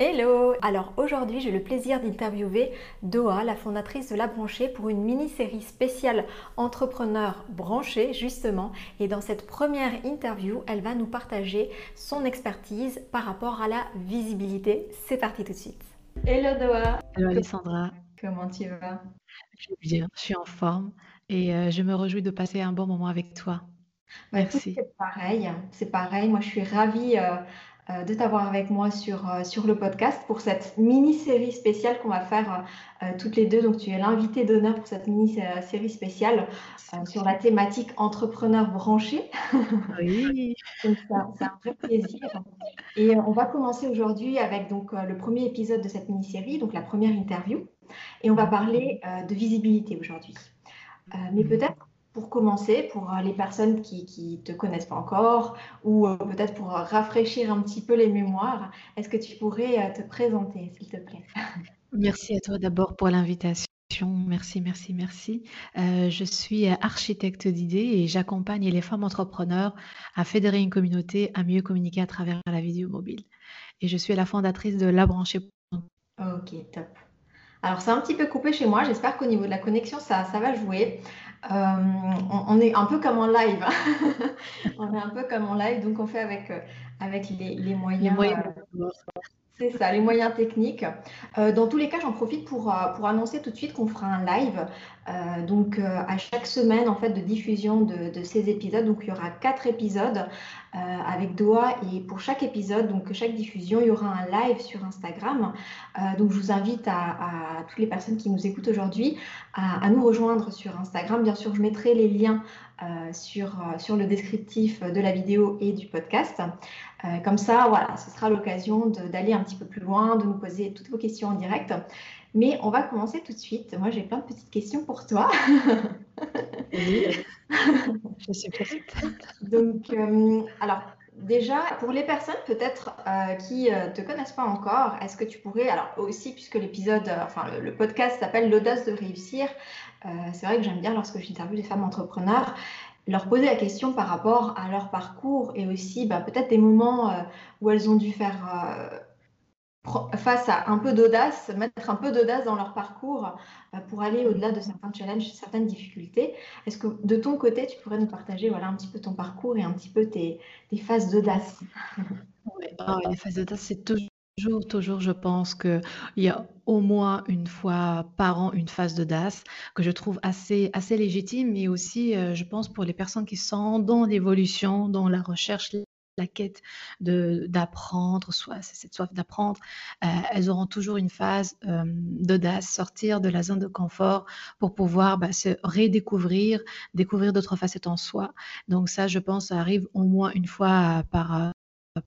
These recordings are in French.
Hello Alors aujourd'hui j'ai le plaisir d'interviewer Doha, la fondatrice de La Branchée, pour une mini-série spéciale entrepreneur branché justement. Et dans cette première interview, elle va nous partager son expertise par rapport à la visibilité. C'est parti tout de suite. Hello Doha Hello Alessandra Comment tu vas? Je vais bien, je suis en forme et euh, je me réjouis de passer un bon moment avec toi. Bah, Merci. c'est pareil, c'est pareil. Moi, je suis ravie euh, de t'avoir avec moi sur, euh, sur le podcast pour cette mini-série spéciale qu'on va faire euh, toutes les deux. Donc, tu es l'invité d'honneur pour cette mini-série spéciale euh, sur la thématique entrepreneur branché. Oui. C'est un, vrai plaisir. Et euh, on va commencer aujourd'hui avec donc euh, le premier épisode de cette mini-série, donc la première interview. Et on va parler euh, de visibilité aujourd'hui. Euh, mais peut-être pour commencer, pour euh, les personnes qui ne te connaissent pas encore, ou euh, peut-être pour euh, rafraîchir un petit peu les mémoires, est-ce que tu pourrais te présenter, s'il te plaît? Merci à toi d'abord pour l'invitation. Merci, merci, merci. Euh, je suis architecte d'idées et j'accompagne les femmes entrepreneurs à fédérer une communauté, à mieux communiquer à travers la vidéo mobile. Et je suis la fondatrice de La Branchée. Ok, top. Alors, c'est un petit peu coupé chez moi. J'espère qu'au niveau de la connexion, ça, ça va jouer. Euh, on, on est un peu comme en live. On est un peu comme en live, donc on fait avec, euh, avec les, les Les moyens. euh. C'est ça, les moyens techniques. Euh, dans tous les cas, j'en profite pour, euh, pour annoncer tout de suite qu'on fera un live. Euh, donc, à chaque semaine, en fait, de diffusion de, ces épisodes. Donc, il y aura quatre épisodes avec Doha. Et pour chaque épisode, donc chaque diffusion, il y aura un live sur Instagram. Donc, je vous invite à, à toutes les personnes qui nous écoutent aujourd'hui à, à nous rejoindre sur Instagram. Bien sûr, je mettrai les liens euh, sur, euh, sur le descriptif de la vidéo et du podcast. Euh, comme ça, voilà, ce sera l'occasion d'aller un petit peu plus loin, de nous poser toutes vos questions en direct. Mais on va commencer tout de suite. Moi, j'ai plein de petites questions pour toi. Oui, je suis prête. Donc, euh, alors, déjà, pour les personnes peut-être euh, qui ne te connaissent pas encore, est-ce que tu pourrais, alors aussi, puisque l'épisode, euh, enfin, le, podcast s'appelle L'audace de réussir, euh, c'est vrai que j'aime bien lorsque j'interviewe des femmes entrepreneurs, leur poser la question par rapport à leur parcours et aussi bah, peut-être des moments euh, où elles ont dû faire euh, face à un peu d'audace, mettre un peu d'audace dans leur parcours euh, pour aller au-delà de certains challenges, certaines difficultés. Est-ce que de ton côté, tu pourrais nous partager voilà, un petit peu ton parcours et un petit peu tes, phases d'audace? Ah les phases d'audace, c'est toujours, toujours, je pense qu'il y a au moins une fois par an une phase d'audace que je trouve assez, assez légitime, mais aussi, euh, je pense, pour les personnes qui sont dans l'évolution, dans la recherche, la quête d'apprendre, soit cette soif d'apprendre, euh, elles auront toujours une phase euh, d'audace, sortir de la zone de confort pour pouvoir bah, se redécouvrir, découvrir d'autres facettes en soi. Donc ça, je pense, ça arrive au moins une fois par, euh,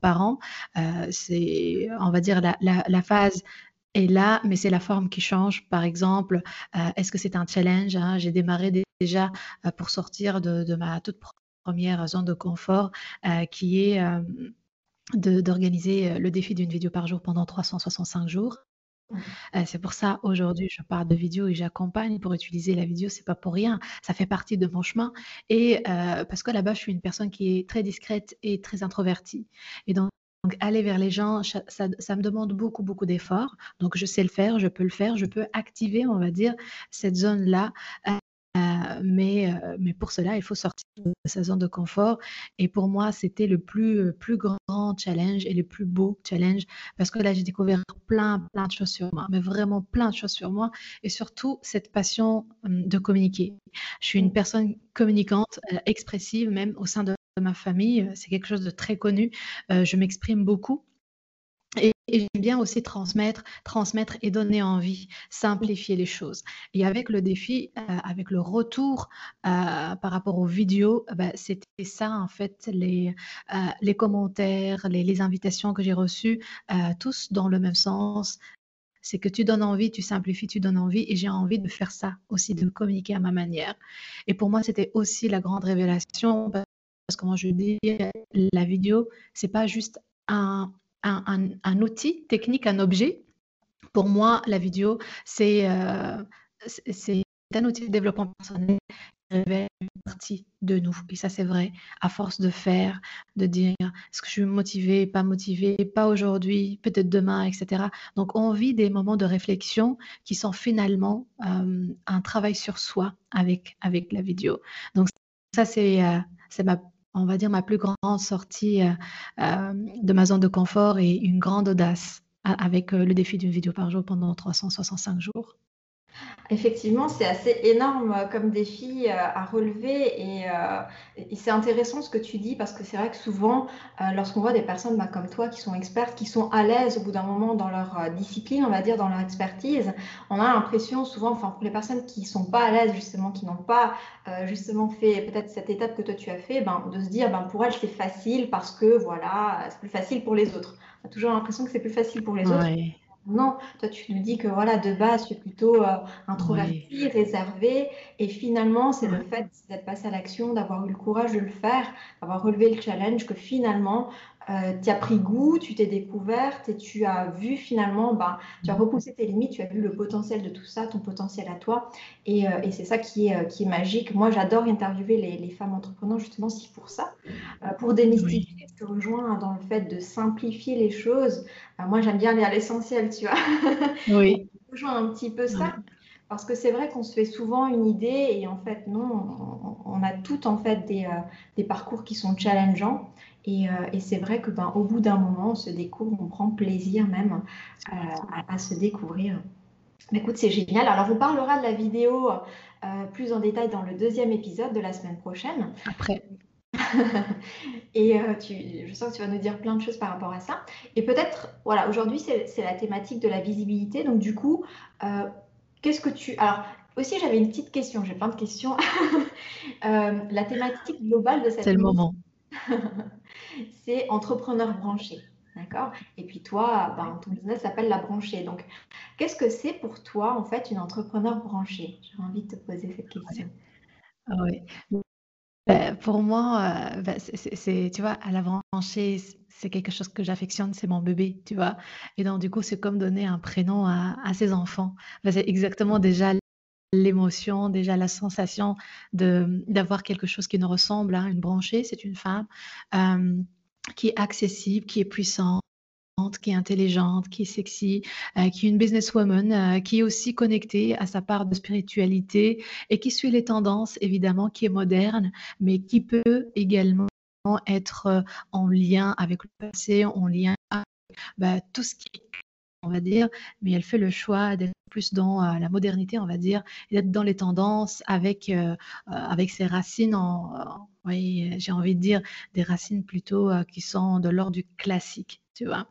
par an. Euh, c'est, on va dire, la, la, phase est là, mais c'est la forme qui change. Par exemple, est-ce que c'est un challenge hein? J'ai démarré dé- déjà pour sortir de, de ma toute première zone de confort, euh, qui est euh, d'organiser euh, le défi d'une vidéo par jour pendant 365 jours. Euh, c'est pour ça aujourd'hui je parle de vidéo et j'accompagne pour utiliser la vidéo, c'est pas pour rien, ça fait partie de mon chemin et euh, parce que là-bas je suis une personne qui est très discrète et très introvertie et donc donc aller vers les gens, ça, ça- ça me demande beaucoup beaucoup d'efforts. Donc je sais le faire, je peux le faire, je peux activer, on va dire, cette zone-là. Euh, euh, mais, mais pour cela, il faut sortir de sa zone de confort. Et pour moi, c'était le plus, euh, plus grand challenge et le plus beau challenge parce que là, j'ai découvert plein, plein de choses sur moi, mais vraiment plein de choses sur moi et surtout cette passion hum, de communiquer. Je suis une personne communicante, expressive, même au sein de ma famille. C'est quelque chose de très connu. Euh, je m'exprime beaucoup. Et, j'aime bien aussi transmettre, transmettre et donner envie, simplifier les choses. Et avec le défi, euh, avec le retour euh, par rapport aux vidéos, bah, c'était ça en fait, les, euh, les commentaires, les, les invitations que j'ai reçues, tous dans le même sens. C'est que tu donnes envie, tu simplifies, tu donnes envie, et j'ai envie de faire ça aussi, de communiquer à ma manière. Et pour moi, c'était aussi la grande révélation, parce que moi je dis, la vidéo, c'est pas juste un, un, outil technique, un objet. Pour moi, la vidéo, c'est euh, un outil de développement personnel qui révèle une partie de nous. Et ça, c'est vrai, à force de faire, de dire est-ce que je suis motivée, pas motivée, pas aujourd'hui, peut-être demain, etc. Donc, on vit des moments de réflexion qui sont finalement euh, un travail sur soi avec, avec la vidéo. Donc, ça, c'est euh, ma on va dire, ma plus grande sortie euh, euh, de ma zone de confort et une grande audace avec euh, le défi d'une vidéo par jour pendant 365 jours. Effectivement, c'est assez énorme euh, comme défi euh, à relever euh, et, c'est intéressant ce que tu dis parce que c'est vrai que souvent, lorsqu'on voit des personnes bah, comme toi qui sont expertes, qui sont à l'aise au bout d'un moment dans leur discipline, on va dire dans leur expertise, on a l'impression souvent, enfin pour les personnes qui sont pas à l'aise justement, qui n'ont pas justement fait peut-être cette étape que toi tu as fait, ben, de se dire ben, pour elles c'est facile parce que voilà, c'est plus facile pour les autres. On a toujours l'impression que c'est plus facile pour les autres. Non, toi tu nous dis que voilà, de base, tu es plutôt euh, introverti, réservé, et finalement, c'est le fait d'être passé à l'action, d'avoir eu le courage de le faire, d'avoir relevé le challenge, que finalement, euh, tu as pris goût, tu t'es découverte et tu as vu finalement, bah, tu as repoussé tes limites, tu as vu le potentiel de tout ça, ton potentiel à toi. Et, euh, et c'est ça qui est, qui est magique. Moi, j'adore interviewer les, les, femmes entrepreneurs justement si pour ça, euh, pour démystifier. Je te rejoins dans le fait de simplifier les choses. moi, j'aime bien aller à l'essentiel, tu vois. Oui. je rejoins un petit peu ça. Parce que c'est vrai qu'on se fait souvent une idée et en fait, non, on, a toutes en fait des, des parcours qui sont challengeants. Euh, et, c'est vrai que ben, au bout d'un moment, on se découvre, on prend plaisir même euh, à, se découvrir. Mais écoute, c'est génial. Alors, on parlera de la vidéo euh, plus en détail dans le deuxième épisode de la semaine prochaine. Après. et tu, je sens que tu vas nous dire plein de choses par rapport à ça. Et peut-être, voilà, aujourd'hui, c'est la thématique de la visibilité. Donc, du coup, qu'est-ce que tu. Alors, aussi, j'avais une petite question, j'ai plein de questions. la thématique globale de cette. C'est le moment. c'est entrepreneur branché. D'accord? Et puis toi, ben, ton business s'appelle la branchée. Donc, qu'est-ce que c'est pour toi, en fait, une entrepreneur branchée? J'ai envie de te poser cette question. Oui. Ben, pour moi, euh, ben, c'est, tu vois, à la branchée, c'est quelque chose que j'affectionne, c'est mon bébé, tu vois? Et donc, du coup, c'est comme donner un prénom à, ses enfants. c'est exactement déjà l'émotion, déjà la sensation d'avoir quelque chose qui nous ressemble à une branchée, c'est une femme euh, qui est accessible, qui est puissante qui est intelligente, qui est sexy, euh, qui est une businesswoman, euh, qui est aussi connectée à sa part de spiritualité et qui suit les tendances, évidemment, qui est moderne, mais qui peut également être en lien avec le passé, en lien avec bah, tout ce qui est on va dire, mais elle fait le choix d'être plus dans euh, la modernité, on va dire, d'être dans les tendances avec, euh, euh, avec ses racines, en, oui, j'ai envie de dire des racines plutôt qui sont de l'ordre du classique, tu vois.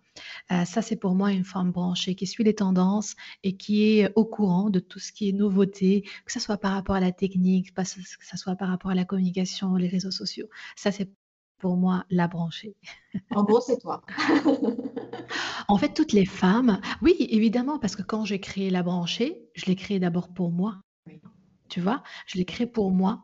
ça, c'est pour moi une femme branchée qui suit les tendances et qui est au courant de tout ce qui est nouveauté, que ce soit par rapport à la technique, que ce soit par rapport à la communication, les réseaux sociaux. Ça, c'est pour moi la branchée. En gros, c'est toi. En fait, toutes les femmes, oui, évidemment, parce que quand j'ai créé la branchée, je l'ai créée d'abord pour moi. Tu vois, je l'ai créée pour moi,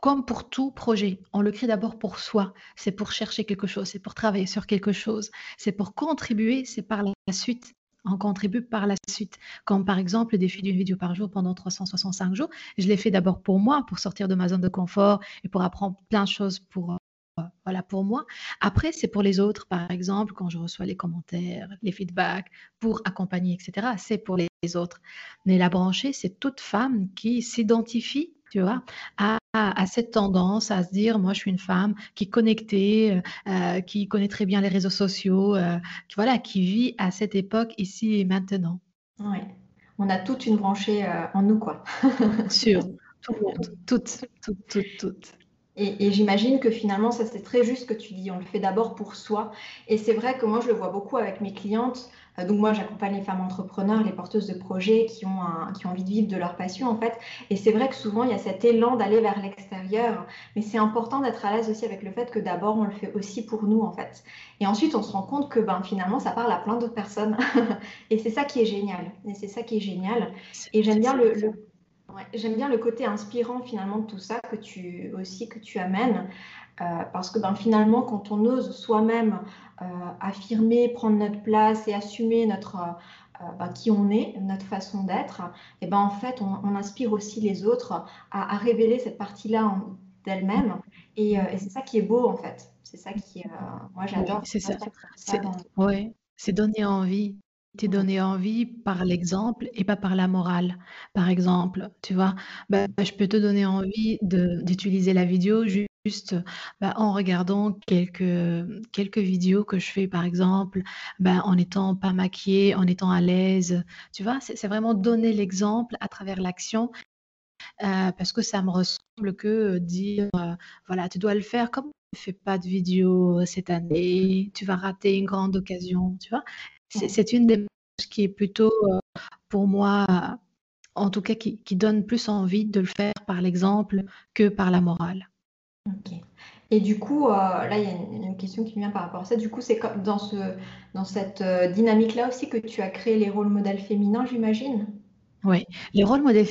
comme pour tout projet. On le crée d'abord pour soi. C'est pour chercher quelque chose, c'est pour travailler sur quelque chose, c'est pour contribuer, c'est par la suite. On contribue par la suite. Comme par exemple le défi d'une vidéo par jour pendant 365 jours. Je l'ai fait d'abord pour moi, pour sortir de ma zone de confort et pour apprendre plein de choses pour voilà pour moi. Après, c'est pour les autres, par exemple, quand je reçois les commentaires, les feedbacks, pour accompagner, etc. C'est pour les autres. Mais la branchée, c'est toute femme qui s'identifie, tu vois, à, cette tendance à se dire, moi, je suis une femme qui est connectée, euh, euh, qui connaît très bien les réseaux sociaux, euh, qui, voilà, qui vit à cette époque ici et maintenant. Oui, on a toute une branchée en nous, quoi. Sûr, tout le monde, toutes, toutes, toutes, toutes. Et, j'imagine que finalement, ça c'est très juste que tu dis, on le fait d'abord pour soi. Et c'est vrai que moi, je le vois beaucoup avec mes clientes. Euh, donc moi, j'accompagne les femmes entrepreneurs, les porteuses de projets qui ont, qui ont envie de vivre de leur passion en fait. Et c'est vrai que souvent, il y a cet élan d'aller vers l'extérieur. Mais c'est important d'être à l'aise aussi avec le fait que d'abord, on le fait aussi pour nous en fait. Et ensuite, on se rend compte que ben, finalement, ça parle à plein d'autres personnes. et c'est ça qui est génial. Et c'est ça qui est génial. Et j'aime bien le J'aime bien le côté inspirant finalement de tout ça que tu aussi que tu amènes euh, parce que ben, finalement quand on ose soi-même euh, affirmer, prendre notre place et assumer notre euh, ben, qui on est, notre façon d'être, et ben en fait on, inspire aussi les autres à, révéler cette partie-là d'elle-même et, c'est ça qui est beau en fait. C'est ça qui moi j'adore. c'est ça. c'est donner envie t'es donné envie par l'exemple et pas par la morale. Par exemple, tu vois, bah, je peux te donner envie d'utiliser la vidéo juste bah, en regardant quelques, quelques vidéos que je fais, par exemple, bah, en étant pas maquillée, en étant à l'aise. Tu vois, c'est vraiment donner l'exemple à travers l'action. Euh, parce que ça me ressemble que dire, euh, voilà, tu dois le faire comme tu ne fais pas de vidéo cette année, tu vas rater une grande occasion, tu vois. C'est une démarche qui est plutôt, euh, pour moi, en tout cas, qui, donne plus envie de le faire par l'exemple que par la morale. Ok. Et du coup, euh, là, il y a une, question qui vient par rapport à ça. Du coup, c'est dans, ce, dans cette euh, dynamique-là aussi que tu as créé les rôles modèles féminins, j'imagine? Oui, les rôles modèles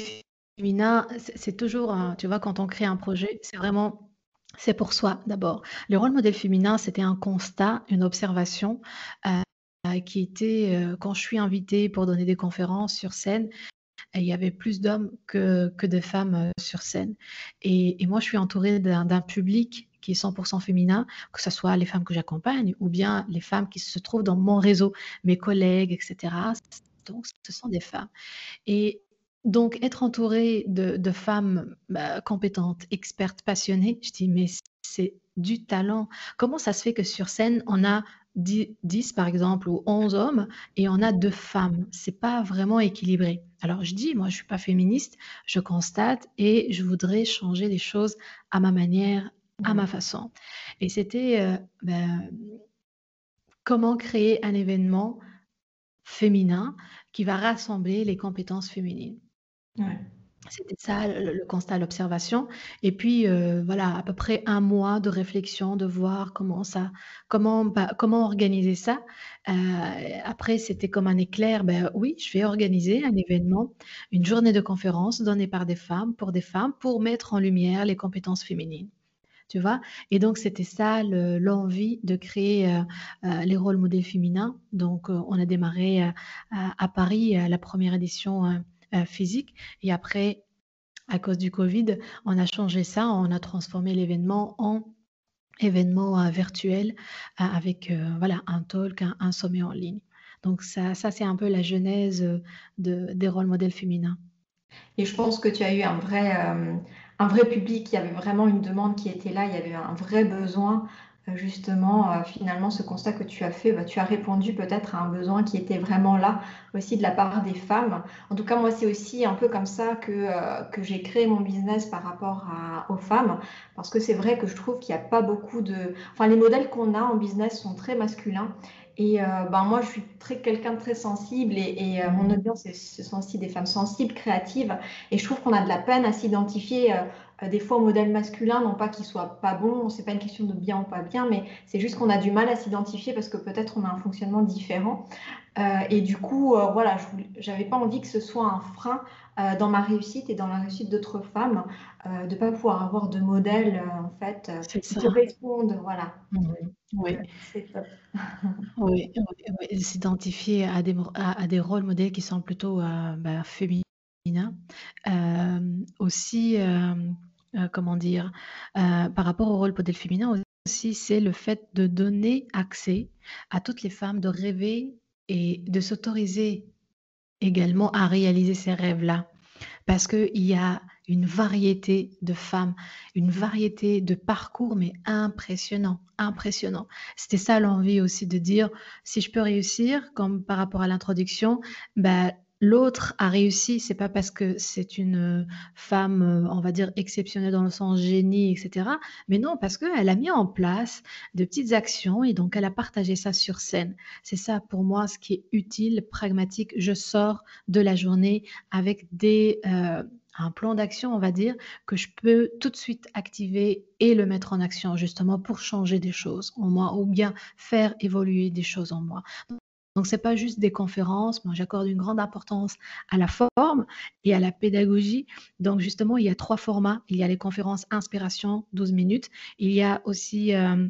féminins, c'est toujours, tu vois, quand on crée un projet, c'est vraiment c'est pour soi d'abord. Le rôle modèle féminin, c'était un constat, une observation qui était, euh, quand je suis invitée pour donner des conférences sur scène, il y avait plus d'hommes que, que de femmes euh, sur scène. Et, moi, je suis entourée d'un public qui est 100% féminin, que ce soit les femmes que j'accompagne ou bien les femmes qui se trouvent dans mon réseau, mes collègues, etc. Donc, ce sont des femmes. Et donc, être entourée de, femmes bah, compétentes, expertes, passionnées, je dis, mais c'est du talent. Comment ça se fait que sur scène, on a 10, par exemple ou 11 hommes et on a deux femmes. C'est pas vraiment équilibré. Alors je dis, moi je suis pas féministe, je constate et je voudrais changer les choses à ma manière, à ma façon. Et c'était euh, ben, comment créer un événement féminin qui va rassembler les compétences féminines. C'était ça le, constat, l'observation. Et puis euh, voilà, à peu près un mois de réflexion, de voir comment ça, comment, bah, comment organiser ça. Euh, après, c'était comme un éclair. Ben oui, je vais organiser un événement, une journée de conférence donnée par des femmes pour des femmes pour mettre en lumière les compétences féminines. Tu vois Et donc, c'était ça l'envie de créer euh, les rôles modèles féminins. Donc, on a démarré à, à Paris la première édition euh, physique. Et après, à cause du Covid, on a changé ça, on a transformé l'événement en événement euh, virtuel euh, avec voilà, un talk, un, sommet en ligne. Donc ça, ça c'est un peu la genèse de, des rôles modèles féminins. Et je pense que tu as eu un vrai, un vrai public, il y avait vraiment une demande qui était là, il y avait un vrai besoin justement, euh, finalement, ce constat que tu as fait, bah, tu as répondu peut-être à un besoin qui était vraiment là aussi de la part des femmes. En tout cas, moi, c'est aussi un peu comme ça que, euh, que j'ai créé mon business par rapport aux femmes, parce que c'est vrai que je trouve qu'il n'y a pas beaucoup de... Enfin, les modèles qu'on a en business sont très masculins. Et ben, moi, je suis très quelqu'un de très sensible et, mon audience, ce sont aussi des femmes sensibles, créatives. Et je trouve qu'on a de la peine à s'identifier euh, des fois au modèle masculin, non pas qu'il soit pas bon, c'est pas une question de bien ou pas bien, mais c'est juste qu'on a du mal à s'identifier parce que peut-être on a un fonctionnement différent. Euh, et du coup, euh, voilà, je n'avais pas envie que ce soit un frein dans ma réussite et dans la réussite d'autres femmes, de ne pas pouvoir avoir de modèle en fait qui correspondent. Voilà. Oui. c'est top. oui, s'identifier à des, à, des rôles modèles qui sont plutôt bah, féminins. aussi, euh, comment dire, euh, par rapport au rôle modèle féminin aussi, c'est le fait de donner accès à toutes les femmes de rêver et de s'autoriser également à réaliser ces rêves-là. Parce qu'il y a une variété de femmes, une variété de parcours, mais impressionnant, impressionnant. C'était ça l'envie aussi de dire, si je peux réussir, comme par rapport à l'introduction, bah, l'autre a réussi, c'est pas parce que c'est une femme, on va dire exceptionnelle dans le sens génie, etc. Mais non, parce qu'elle a mis en place de petites actions et donc elle a partagé ça sur scène. C'est ça pour moi ce qui est utile, pragmatique. Je sors de la journée avec des un plan d'action, on va dire, que je peux tout de suite activer et le mettre en action justement pour changer des choses en moi ou bien faire évoluer des choses en moi. Donc c'est pas juste des conférences, moi j'accorde une grande importance à la forme et à la pédagogie. Donc justement, il y a trois formats. Il y a les conférences inspiration 12 minutes, il y a aussi euh,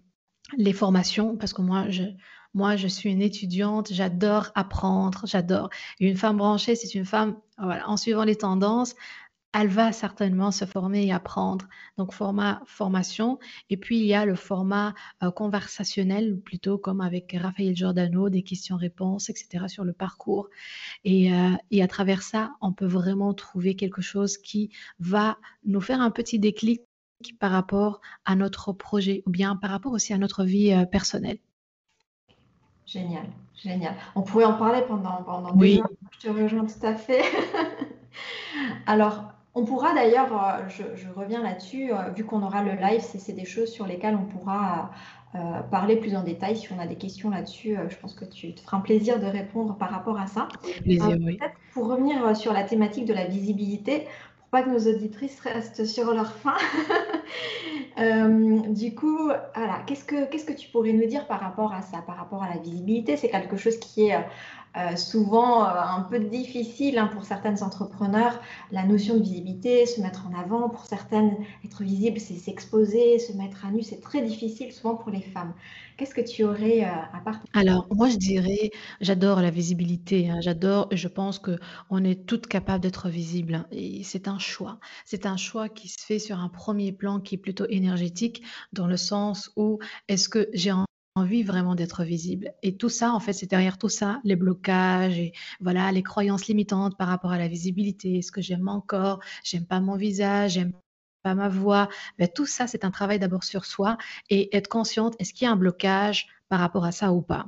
les formations parce que moi je moi, je suis une étudiante, j'adore apprendre, j'adore. Une femme branchée, c'est une femme, voilà, en suivant les tendances, elle va certainement se former et apprendre. Donc, format formation. Et puis, il y a le format euh, conversationnel, plutôt comme avec Raphaël Giordano, des questions-réponses, etc., sur le parcours. Et, euh, et, à travers ça, on peut vraiment trouver quelque chose qui va nous faire un petit déclic par rapport à notre projet ou bien par rapport aussi à notre vie euh, personnelle. Génial, génial. On pourrait en parler pendant, pendant oui. Je te rejoins tout à fait. Alors, on pourra d'ailleurs, euh, je, reviens là-dessus, euh, vu qu'on aura le live, c'est des choses sur lesquelles on pourra euh, parler plus en détail. Si on a des questions là-dessus, je pense que tu te feras un plaisir de répondre par rapport à ça. Plaisir, Pour revenir sur la thématique de la visibilité, pour pas que nos auditrices restent sur leur faim. du coup, voilà, qu'est-ce que que tu pourrais nous dire par rapport à ça, par rapport à la visibilité? C'est quelque chose qui est euh, souvent euh, un peu difficile hein, pour certaines entrepreneurs. La notion de visibilité, se mettre en avant, pour certaines, être visible, c'est s'exposer, se mettre à nu, c'est très difficile souvent pour les femmes. Qu'est-ce que tu aurais euh, à part Alors, moi, je dirais, j'adore la visibilité, hein, j'adore, je pense qu'on est toutes capables d'être visibles. Hein, et c'est un choix. C'est un choix qui se fait sur un premier plan qui est plutôt énergétique, dans le sens où est-ce que j'ai envie vraiment d'être visible? Et tout ça, en fait, c'est derrière tout ça, les blocages et voilà, les croyances limitantes par rapport à la visibilité. Est-ce que j'aime mon corps? J'aime pas mon visage? Pas ma voix ben, Tout ça, c'est un travail d'abord sur soi et être consciente, est-ce qu'il y a un blocage par rapport à ça ou pas?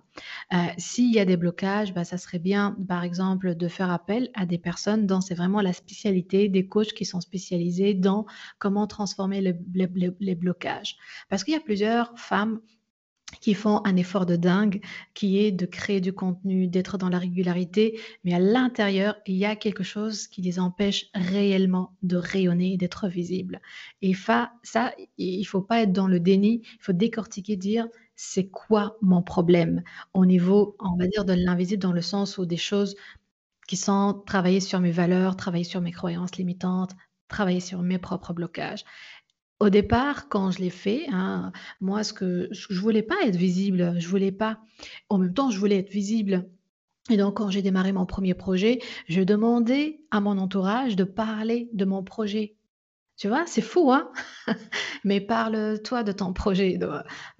Euh, s'il y a des blocages, ben, ça serait bien, par exemple, de faire appel à des personnes dont c'est vraiment la spécialité, des coachs qui sont spécialisés dans comment transformer les blocages. Parce qu'il y a plusieurs femmes qui font un effort de dingue, qui est de créer du contenu, d'être dans la régularité, mais à l'intérieur, il y a quelque chose qui les empêche réellement de rayonner d'être visibles. Et ça, il faut pas être dans le déni, il faut décortiquer, dire c'est quoi mon problème? Au niveau, on va dire, de l'invisible dans le sens où des choses qui sont travailler sur mes valeurs, travailler sur mes croyances limitantes, travailler sur mes propres blocages. Au départ, quand je l'ai fait, hein, moi, ce que je voulais pas être visible, je voulais pas. En même temps, je voulais être visible. Et donc, quand j'ai démarré mon premier projet, je demandais à mon entourage de parler de mon projet tu vois, c'est fou, hein? Mais parle-toi de ton projet.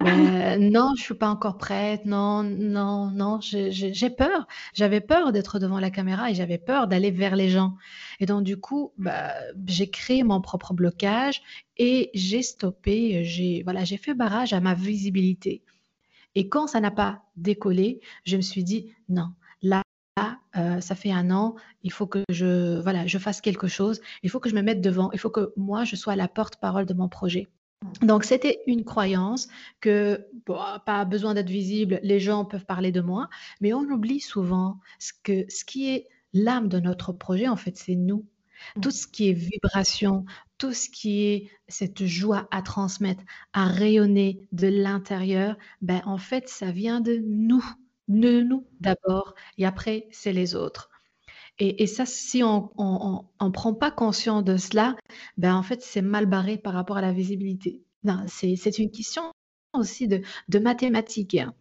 non, je suis pas encore prête. Non, non, non, j'ai peur. J'avais peur d'être devant la caméra et j'avais peur d'aller vers les gens. Et donc, du coup, bah, j'ai créé mon propre blocage et j'ai stoppé, j'ai voilà, j'ai fait barrage à ma visibilité. Et quand ça n'a pas décollé, je me suis dit: «Non, là, euh, ça fait un an, il faut que je, voilà, je fasse quelque chose, il faut que je me mette devant, il faut que moi, je sois la porte-parole de mon projet. Donc, c'était une croyance que, pas besoin d'être visible, les gens peuvent parler de moi, mais on oublie souvent ce, que, ce qui est l'âme de notre projet, en fait, c'est nous. Tout ce qui est vibration, tout ce qui est cette joie à transmettre, à rayonner de l'intérieur, ben, en fait, ça vient de nous de nous d'abord et après c'est les autres. Et, ça, si on ne prend pas conscience de cela, ben en fait c'est mal barré par rapport à la visibilité. C'est une question aussi de, de mathématiques. Hein.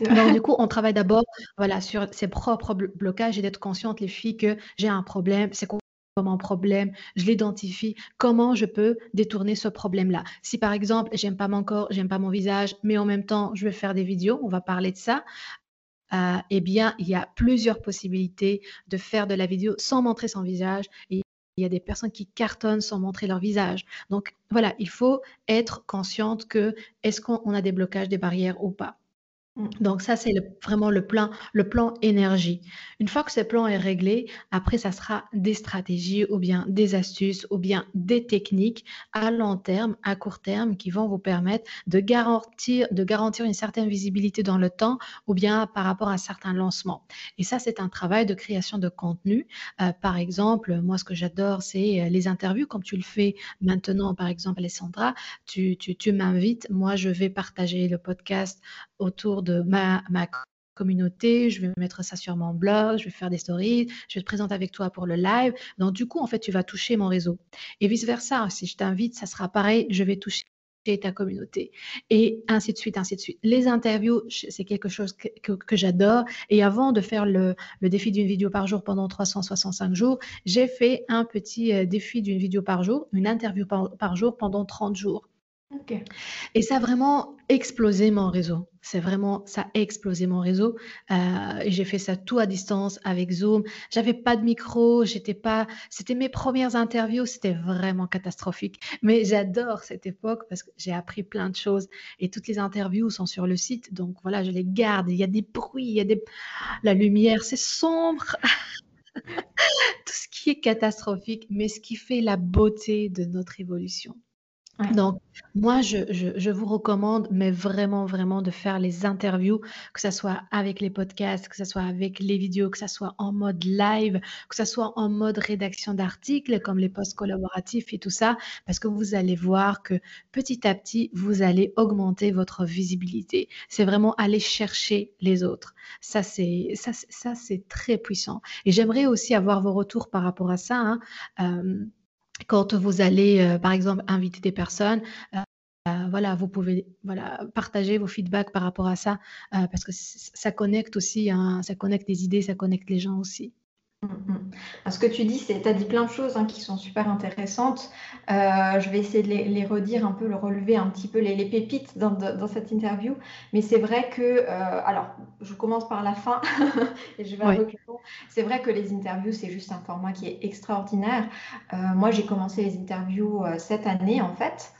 Donc du coup, on travaille d'abord voilà, sur ses propres blocages et d'être consciente, les filles, que j'ai un problème, c'est quoi mon problème, je l'identifie, comment je peux détourner ce problème-là. Si par exemple, j'aime pas mon corps, j'aime pas mon visage, mais en même temps, je vais faire des vidéos, on va parler de ça, euh, eh bien, il y a plusieurs possibilités de faire de la vidéo sans montrer son visage. Il y a des personnes qui cartonnent sans montrer leur visage. Donc voilà, il faut être consciente que est-ce qu'on a des blocages, des barrières ou pas. Mmh. Donc ça, c'est vraiment le plan, le plan énergie. Une fois que ce plan est réglé, après, ça sera des stratégies ou bien des astuces ou bien des techniques à long terme, à court terme, qui vont vous permettre de garantir, de garantir une certaine visibilité dans le temps ou bien par rapport à certains lancements. Et ça, c'est un travail de création de contenu. Euh, par exemple, moi, ce que j'adore, c'est euh, les interviews, comme tu le fais maintenant, par exemple, Alessandra, tu, tu, tu m'invites, moi, je vais partager le podcast autour de ma, ma communauté, je vais mettre ça sur mon blog, je vais faire des stories, je vais te présenter avec toi pour le live. Donc, du coup, en fait, tu vas toucher mon réseau. Et vice-versa, si je t'invite, ça sera pareil, je vais toucher ta communauté. Et ainsi de suite, ainsi de suite. Les interviews, c'est quelque chose que, que, j'adore. Et avant de faire le, le défi d'une vidéo par jour pendant 365 jours, j'ai fait un petit euh, défi d'une vidéo par jour, une interview par, par jour pendant 30 jours. Et ça a vraiment explosé mon réseau. C'est vraiment, ça a explosé mon réseau. Euh, j'ai fait ça tout à distance avec Zoom. J'avais pas de micro, j'étais pas. C'était mes premières interviews, c'était vraiment catastrophique. Mais j'adore cette époque parce que j'ai appris plein de choses et toutes les interviews sont sur le site. Donc voilà, je les garde. Il y a des bruits, il y a des. La lumière, c'est sombre. tout ce qui est catastrophique, mais ce qui fait la beauté de notre évolution. Donc, moi, je, vous recommande, mais vraiment, vraiment, de faire les interviews, que ce soit avec les podcasts, que ce soit avec les vidéos, que ce soit en mode live, que ce soit en mode rédaction d'articles, comme les posts collaboratifs et tout ça, parce que vous allez voir que petit à petit, vous allez augmenter votre visibilité. C'est vraiment aller chercher les autres. Ça, c'est ça, ça, très puissant. Et j'aimerais aussi avoir vos retours par rapport à ça. Hein. Euh, quand vous allez, euh, par exemple, inviter des personnes, euh, euh, voilà, vous pouvez voilà, partager vos feedbacks par rapport à ça, parce que ça connecte aussi, hein, ça connecte les idées, ça connecte les gens aussi. Mm, mm. Ce que tu dis, c'est, tu as dit plein de choses hein, qui sont super intéressantes. Euh, je vais essayer de les, redire un peu, le relever un petit peu les, pépites dans, cette interview. Mais c'est vrai que, euh, alors, je commence par la fin et je vais C'est vrai que les interviews, c'est juste un format qui est extraordinaire. Euh, moi, j'ai commencé les interviews cette année, en fait.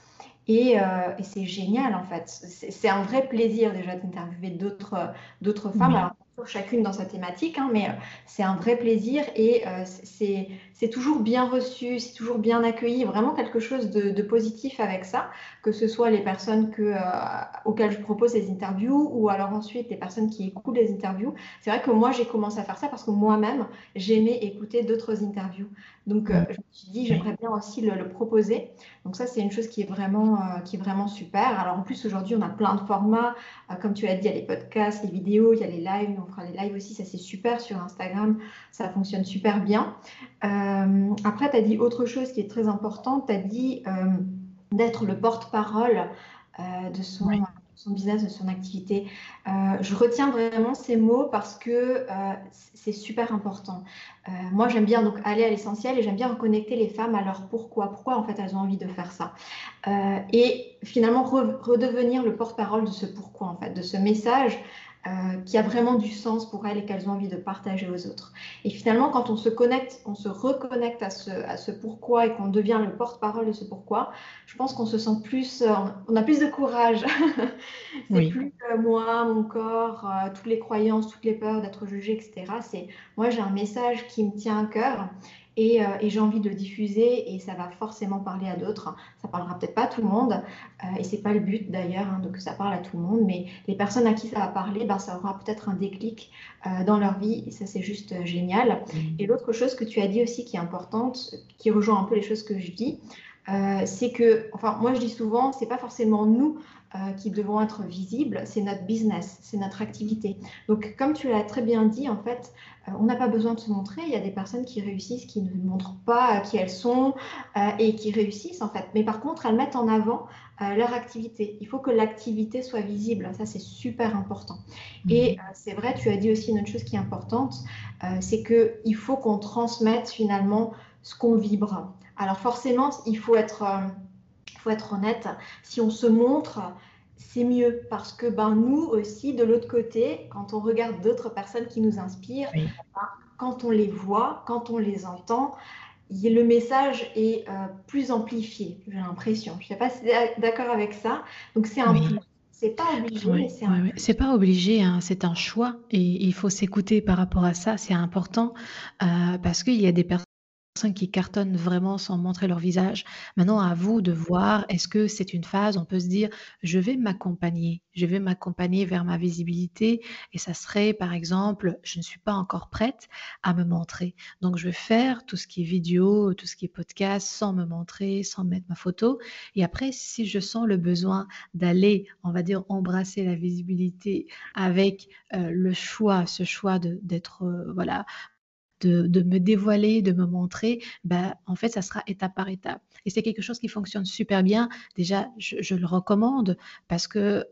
Et, c'est génial en fait. C'est un vrai plaisir déjà d'interviewer d'autres d'autres femmes chacune dans sa thématique, hein, mais euh, c'est un vrai plaisir et euh, c'est toujours bien reçu, c'est toujours bien accueilli, vraiment quelque chose de, positif avec ça, que ce soit les personnes que, euh, auxquelles je propose des interviews ou alors ensuite les personnes qui écoutent les interviews. C'est vrai que moi j'ai commencé à faire ça parce que moi-même j'aimais écouter d'autres interviews. Donc je me suis dit j'aimerais bien aussi le, proposer. Donc ça c'est une chose qui est vraiment, qui est vraiment super. Alors en plus aujourd'hui on a plein de formats, comme tu as dit, il y a les podcasts, les vidéos, il y a les lives on fera les lives aussi, ça c'est super sur Instagram, ça fonctionne super bien. Euh, après, tu as dit autre chose qui est très importante, tu as dit euh, d'être le porte-parole euh, de son, son, business, de son activité. je retiens vraiment ces mots parce que c'est super important. moi, j'aime bien donc aller à l'essentiel et j'aime bien reconnecter les femmes à leur pourquoi, pourquoi en fait elles ont envie de faire ça? et finalement redevenir le porte-parole de ce pourquoi en fait, de ce message euh, qui a vraiment du sens pour elles et qu'elles ont envie de partager aux autres. Et finalement, quand on se connecte, on se reconnecte à ce, à ce pourquoi et qu'on devient le porte-parole de ce pourquoi, je pense qu'on se sent plus, euh, on a plus de courage. c'est plus moi, mon corps, euh, toutes les croyances, toutes les peurs d'être jugé, etc. C'est moi, j'ai un message qui me tient à cœur euh, et, j'ai envie de diffuser et ça va forcément parler à d'autres. Ça parlera peut-être pas à tout le monde euh, et c'est pas le but d'ailleurs hein, que ça parle à tout le monde, mais les personnes à qui ça va parler, ben, ça aura peut-être un déclic euh, dans leur vie et ça c'est juste génial. Mmh. Et l'autre chose que tu as dit aussi qui est importante, qui rejoint un peu les choses que je dis, c'est que, enfin moi je dis souvent, c'est pas forcément nous qui devons être visibles, c'est notre business, c'est notre activité. Donc, comme tu l'as très bien dit, en fait, euh, on n'a pas besoin de se montrer. Il y a des personnes qui réussissent, qui ne montrent pas qui elles sont euh, et qui réussissent en fait. Mais par contre, elles mettent en avant euh, leur activité. Il faut que l'activité soit visible. Ça, c'est super important. Mhm. Et c'est vrai, tu as dit aussi une autre chose qui est importante, c'est qu'il faut qu'on transmette finalement ce qu'on vibre. Alors forcément, il faut être, faut être honnête. Si on se montre, c'est mieux parce que ben, nous aussi, de l'autre côté, quand on regarde d'autres personnes qui nous inspirent, ben, quand on les voit, quand on les entend, le message est euh, plus amplifié, j'ai l'impression. Je ne sais pas si tu es d'accord avec ça. Donc c'est un. C'est pas obligé, c'est un pas obligé, hein, c'est un choix et il faut s'écouter par rapport à ça, c'est important, euh, parce qu'il y a des personnes qui cartonnent vraiment sans montrer leur visage. Maintenant, à vous de voir, est-ce que c'est une phase, on peut se dire, je vais m'accompagner, je vais m'accompagner vers ma visibilité et ça serait, par exemple, je ne suis pas encore prête à me montrer. Donc, je vais faire tout ce qui est vidéo, tout ce qui est podcast sans me montrer, sans mettre ma photo. Et après, si je sens le besoin d'aller, on va dire, embrasser la visibilité avec euh, le choix, ce choix d'être, euh, voilà, de, me dévoiler, de me montrer, ben, en fait, ça sera étape par étape. Et c'est quelque chose qui fonctionne super bien. Déjà, je, le recommande parce que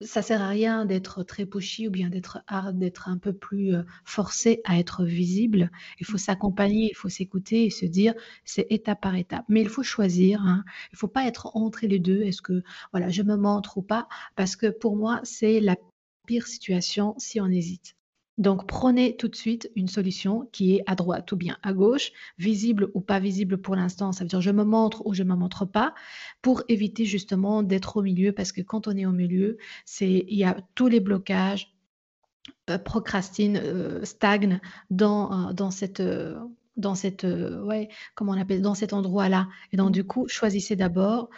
ça sert à rien d'être très pushy ou bien d'être hard, d'être un peu plus euh, forcé à être visible. Il faut s'accompagner, il faut s'écouter et se dire c'est étape par étape. Mais il faut choisir. Hein. Il ne faut pas être entre les deux. Est-ce que voilà, je me montre ou pas? Parce que pour moi, c'est la pire situation si on hésite. Donc prenez tout de suite une solution qui est à droite ou bien à gauche, visible ou pas visible pour l'instant, ça veut dire je me montre ou je ne me montre pas, pour éviter justement d'être au milieu, parce que quand on est au milieu, c'est il y a tous les blocages, euh, procrastine, euh, stagne dans, euh, dans cette dans cette ouais, comment on appelle dans cet endroit-là. Et donc du coup, choisissez d'abord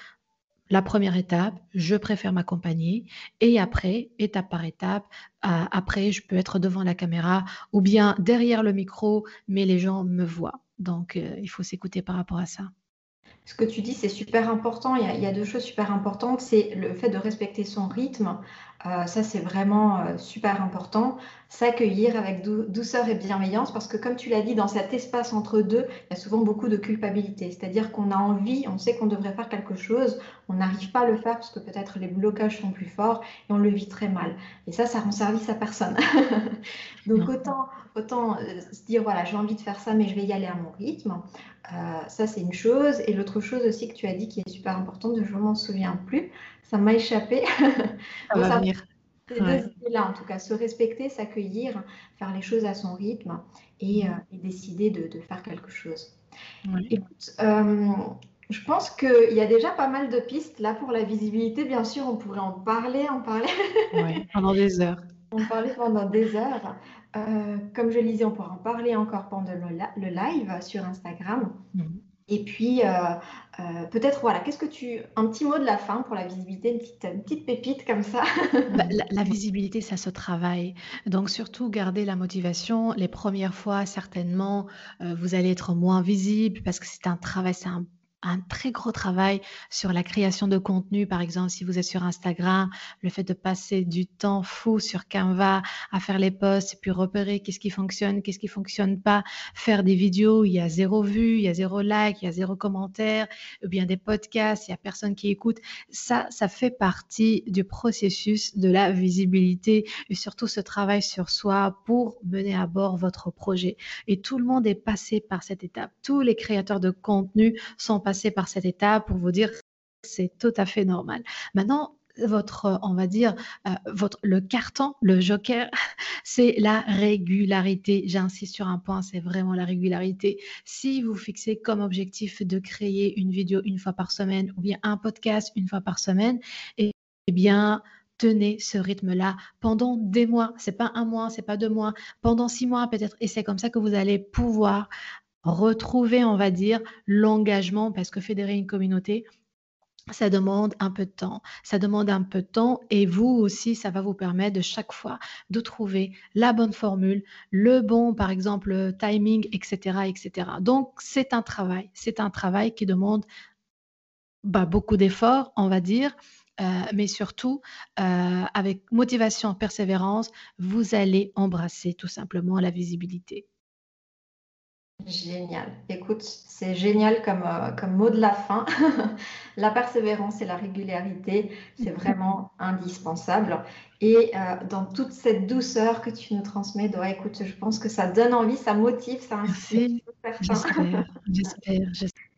la première étape, je préfère m'accompagner. Et après, étape par étape, après, je peux être devant la caméra ou bien derrière le micro, mais les gens me voient. Donc, euh, il faut s'écouter par rapport à ça. Ce que tu dis, c'est super important. Il y, a, deux choses super importantes. C'est le fait de respecter son rythme. Euh, ça, c'est vraiment euh, super important. S'accueillir avec douceur et bienveillance, parce que comme tu l'as dit, dans cet espace entre deux, il y a souvent beaucoup de culpabilité. C'est-à-dire qu'on a envie, on sait qu'on devrait faire quelque chose, on n'arrive pas à le faire parce que peut-être les blocages sont plus forts et on le vit très mal. Et ça, ça rend service à personne. Donc autant, autant euh, se dire, voilà, j'ai envie de faire ça, mais je vais y aller à mon rythme. ça, c'est une chose. Et l'autre chose aussi que tu as dit qui est super importante, je ne m'en souviens plus, ça m'a échappé. Ça va venir. Ces deux là en tout cas, se respecter, s'accueillir, faire les choses à son rythme et, euh, décider de, faire quelque chose. Écoute, euh, je pense qu'il y a déjà pas mal de pistes là pour la visibilité. Bien sûr, on pourrait en parler, en parler. pendant des heures. On parlait pendant des heures. Euh, comme je le disais, on pourra en parler encore pendant le, live sur Instagram. Mhm. Et puis, euh, euh, peut-être, voilà, qu'est-ce que tu... Un petit mot de la fin pour la visibilité, une petite, une petite pépite comme ça? Bah, la, visibilité, ça se travaille. Donc, surtout, garder la motivation. Les premières fois, certainement, euh, vous allez être moins visible parce que c'est un travail, c'est un un très gros travail sur la création de contenu. Par exemple, si vous êtes sur Instagram, le fait de passer du temps fou sur Canva à faire les posts puis repérer qu'est-ce qui fonctionne, qu'est-ce qui fonctionne pas, faire des vidéos, il y a zéro vue, il y a zéro like, il y a zéro commentaire, ou bien des podcasts, il y a personne qui écoute. Ça, ça fait partie du processus de la visibilité et surtout ce travail sur soi pour mener à bord votre projet. Et tout le monde est passé par cette étape. Tous les créateurs de contenu sont passés par cette étape pour vous dire c'est tout à fait normal. Maintenant, votre, on va dire, euh, votre, le carton, le joker, c'est la régularité. J'insiste sur un point, c'est vraiment la régularité. Si vous fixez comme objectif de créer une vidéo une fois par semaine ou bien un podcast une fois par semaine, eh bien, tenez ce rythme-là pendant des mois. C'est pas un mois, c'est pas deux mois, pendant six mois peut-être. Et c'est comme ça que vous allez pouvoir retrouver, on va dire, l'engagement, parce que fédérer une communauté, ça demande un peu de temps. Ça demande un peu de temps et vous aussi, ça va vous permettre de chaque fois de trouver la bonne formule, le bon, par exemple, timing, etc., etc. Donc, c'est un travail. C'est un travail qui demande bah, beaucoup d'efforts, on va dire. Euh, mais surtout, euh, avec motivation, persévérance, vous allez embrasser tout simplement la visibilité. Génial. Écoute, c'est génial comme, euh, comme mot de la fin. la persévérance et la régularité, c'est vraiment indispensable. Et euh, dans toute cette douceur que tu nous transmets, Dora, écoute, je pense que ça donne envie, ça motive, ça inspire. J'espère, j'espère,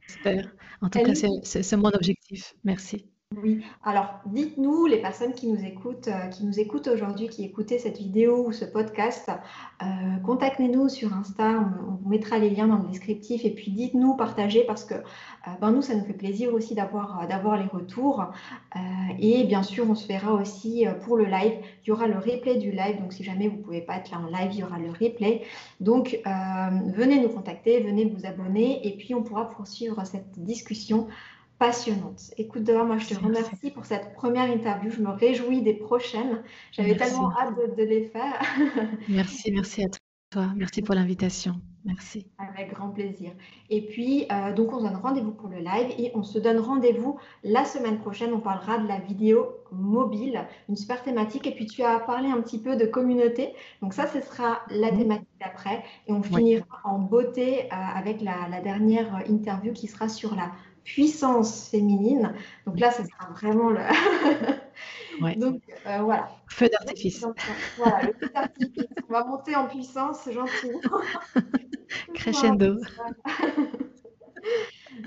j'espère. En tout cas, c'est mon objectif. Merci. Oui, alors dites-nous, les personnes qui nous écoutent, euh, qui nous écoutent aujourd'hui, qui écoutaient cette vidéo ou ce podcast, euh, contactez-nous sur Insta, on, vous mettra les liens dans le descriptif et puis dites-nous, partagez parce que euh, ben, nous, ça nous fait plaisir aussi d'avoir d'avoir les retours. et bien sûr, on se verra aussi pour le live. Il y aura le replay du live, donc si jamais vous ne pouvez pas être là en live, il y aura le replay. Donc, venez nous contacter, venez vous abonner et puis on pourra poursuivre cette discussion passionnante. Écoute, Dora, moi je te remercie pour cette première interview. Je me réjouis des prochaines. J'avais tellement hâte de, les faire. merci, merci à toi. Merci pour l'invitation. Merci. Avec grand plaisir. Et puis, euh, donc, on se donne rendez-vous pour le live et on se donne rendez-vous la semaine prochaine. On parlera de la vidéo mobile, une super thématique. Et puis, tu as parlé un petit peu de communauté. Donc, ça, ce sera la thématique d'après. Et on finira en beauté euh, avec la, la dernière interview qui sera sur la puissance féminine. Donc là, ce sera vraiment le. Donc euh, voilà. Feu d'artifice. Voilà, le feu d'artifice. On va monter en puissance gentiment. Crescendo.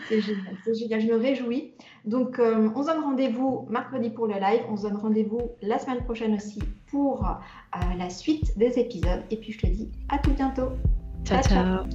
c'est génial, c'est génial, je me réjouis. Donc, euh, on se donne rendez-vous mercredi pour le live. On se donne rendez-vous la semaine prochaine aussi pour euh, la suite des épisodes. Et puis, je te dis à tout bientôt. ciao. ciao.